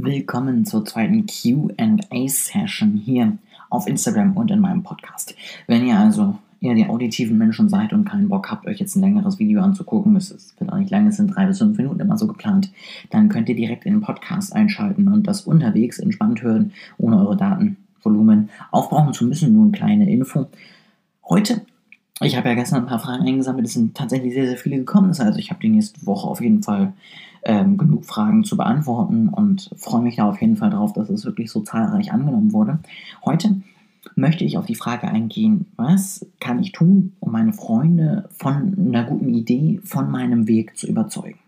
Willkommen zur zweiten QA-Session hier auf Instagram und in meinem Podcast. Wenn ihr also eher die auditiven Menschen seid und keinen Bock habt, euch jetzt ein längeres Video anzugucken, es wird auch nicht lange, es sind drei bis fünf Minuten immer so geplant, dann könnt ihr direkt in den Podcast einschalten und das unterwegs entspannt hören, ohne eure Datenvolumen aufbrauchen zu müssen. Nur eine kleine Info. Heute ich habe ja gestern ein paar Fragen eingesammelt, es sind tatsächlich sehr, sehr viele gekommen. Das heißt, ich habe die nächste Woche auf jeden Fall ähm, genug Fragen zu beantworten und freue mich da auf jeden Fall drauf, dass es wirklich so zahlreich angenommen wurde. Heute möchte ich auf die Frage eingehen, was kann ich tun, um meine Freunde von einer guten Idee, von meinem Weg zu überzeugen.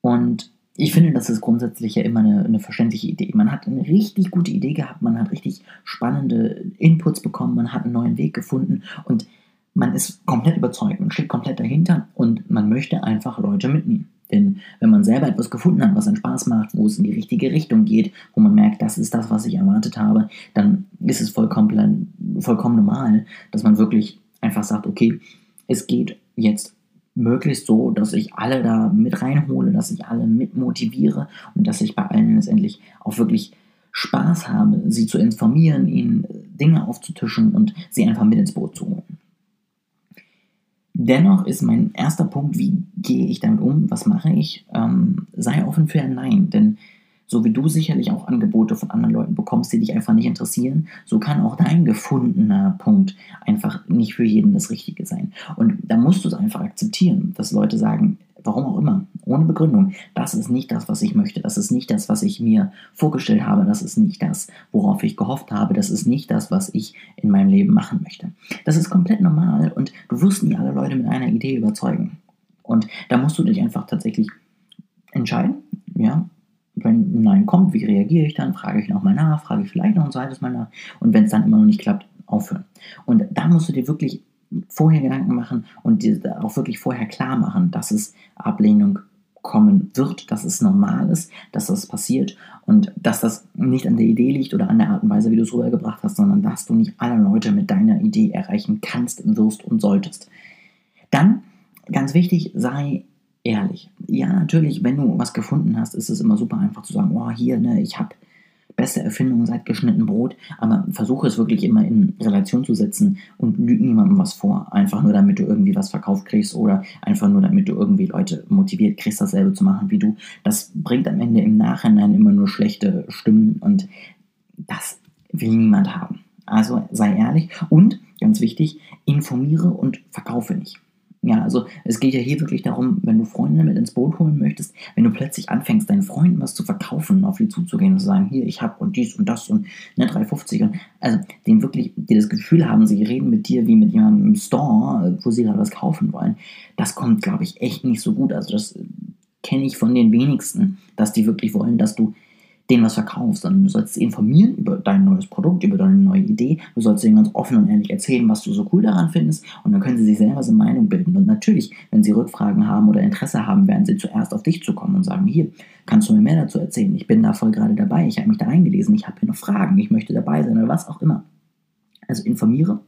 Und ich finde, das ist grundsätzlich ja immer eine, eine, verständliche Idee. Man hat eine richtig gute Idee gehabt, man hat richtig spannende Inputs bekommen, man hat einen neuen Weg gefunden und man ist komplett überzeugt, man steht komplett dahinter und man möchte einfach Leute mitnehmen. Denn wenn man selber etwas gefunden hat, was einen Spaß macht, wo es in die richtige Richtung geht, wo man merkt, das ist das, was ich erwartet habe, dann ist es vollkommen, vollkommen normal, dass man wirklich einfach sagt, okay, es geht jetzt möglichst so, dass ich alle da mit reinhole, dass ich alle mit motiviere und dass ich bei allen letztendlich auch wirklich Spaß habe, sie zu informieren, ihnen Dinge aufzutischen und sie einfach mit ins Boot zu holen. Dennoch ist mein erster Punkt, wie gehe ich damit um, was mache ich, ähm, sei offen für ein Nein, denn so wie du sicherlich auch Angebote von anderen Leuten bekommst, die dich einfach nicht interessieren, so kann auch dein gefundener Punkt einfach nicht für jeden das Richtige sein. Und da musst du es einfach akzeptieren, dass Leute sagen, warum auch immer, ohne Begründung, das ist nicht das, was ich möchte, das ist nicht das, was ich mir vorgestellt habe, das ist nicht das, worauf ich gehofft habe, das ist nicht das, was ich in meinem Leben machen möchte. Das ist komplett normal und du wirst nie alle Leute mit einer Idee überzeugen. Und da musst du dich einfach tatsächlich entscheiden, ja, wenn ein Nein kommt, wie reagiere ich dann? Frage ich nochmal nach, frage ich vielleicht noch ein zweites Mal nach und wenn es dann immer noch nicht klappt, aufhören. Und da musst du dir wirklich vorher Gedanken machen und dir auch wirklich vorher klar machen, dass es Ablehnung kommen wird, dass es normal ist, dass das passiert und dass das nicht an der Idee liegt oder an der Art und Weise, wie du es rübergebracht hast, sondern dass du nicht alle Leute mit deiner Idee erreichen kannst, wirst und solltest. Dann, ganz wichtig, sei ehrlich. Ja, natürlich, wenn du was gefunden hast, ist es immer super einfach zu sagen, oh, hier, ne, ich habe beste Erfindung seit geschnitten Brot, aber versuche es wirklich immer in Relation zu setzen und lüg niemandem was vor. Einfach nur, damit du irgendwie was verkauft kriegst oder einfach nur, damit du irgendwie Leute motiviert kriegst, dasselbe zu machen wie du. Das bringt am Ende im Nachhinein immer nur schlechte Stimmen und das will niemand haben. Also sei ehrlich und, ganz wichtig, informiere und verkaufe nicht. Ja, also es geht ja hier wirklich darum, wenn du Freunde mit ins Boot holen möchtest, wenn du plötzlich anfängst, deinen Freunden was zu verkaufen, auf die zuzugehen und zu sagen, hier, ich habe und dies und das und ne, 350 und also denen wirklich, die das Gefühl haben, sie reden mit dir wie mit jemandem im Store, wo sie gerade was kaufen wollen, das kommt, glaube ich, echt nicht so gut. Also das kenne ich von den wenigsten, dass die wirklich wollen, dass du denen was verkaufst, sondern du sollst informieren über dein neues Produkt, über deine neue Idee. Du sollst ihnen ganz offen und ehrlich erzählen, was du so cool daran findest und dann können sie sich selber so eine Meinung bilden. Und natürlich, wenn sie Rückfragen haben oder Interesse haben, werden sie zuerst auf dich zukommen und sagen, hier, kannst du mir mehr dazu erzählen? Ich bin da voll gerade dabei, ich habe mich da eingelesen, ich habe hier noch Fragen, ich möchte dabei sein oder was auch immer. Also informiere,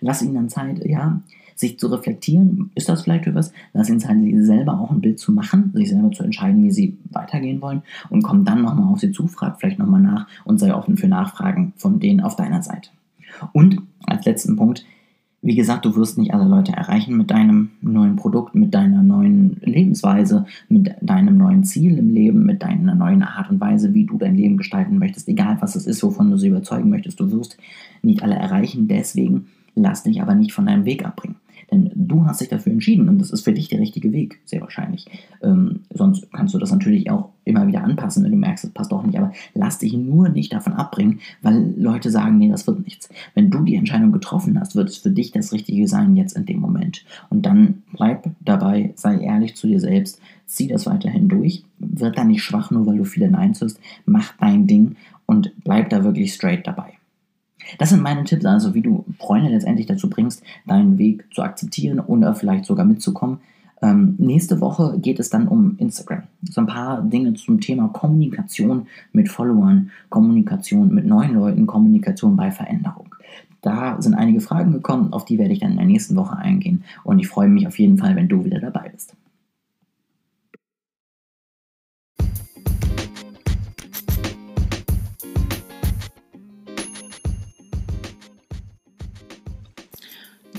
lass ihnen dann Zeit, ja, sich zu reflektieren, ist das vielleicht etwas? Lass ihnen Zeit, selber auch ein Bild zu machen, sich selber zu entscheiden, wie sie weitergehen wollen und komm dann nochmal auf sie zu, frag vielleicht nochmal nach und sei offen für Nachfragen von denen auf deiner Seite. Und als letzten Punkt, wie gesagt, du wirst nicht alle Leute erreichen mit deinem neuen Produkt, mit deiner neuen Lebensweise, mit deinem neuen Ziel im Leben, mit deiner neuen Art und Weise, wie du dein Leben gestalten möchtest, egal was es ist, wovon du sie überzeugen möchtest. Du wirst nicht alle erreichen, deswegen lass dich aber nicht von deinem Weg abbringen. Denn du hast dich dafür entschieden und das ist für dich der richtige Weg, sehr wahrscheinlich. Ähm, sonst kannst du das natürlich auch immer wieder anpassen, wenn du merkst, es passt doch nicht. Aber lass dich nur nicht davon abbringen, weil Leute sagen, nee, das wird nichts. Wenn du die Entscheidung getroffen hast, wird es für dich das Richtige sein jetzt in dem Moment. Und dann bleib dabei, sei ehrlich zu dir selbst, zieh das weiterhin durch, wird da nicht schwach, nur weil du viele Neins hörst, mach dein Ding und bleib da wirklich straight dabei. Das sind meine Tipps, also wie du Freunde letztendlich dazu bringst, deinen Weg zu akzeptieren oder vielleicht sogar mitzukommen. Ähm, nächste Woche geht es dann um Instagram. So ein paar Dinge zum Thema Kommunikation mit Followern, Kommunikation mit neuen Leuten, Kommunikation bei Veränderung. Da sind einige Fragen gekommen, auf die werde ich dann in der nächsten Woche eingehen und ich freue mich auf jeden Fall, wenn du wieder dabei bist.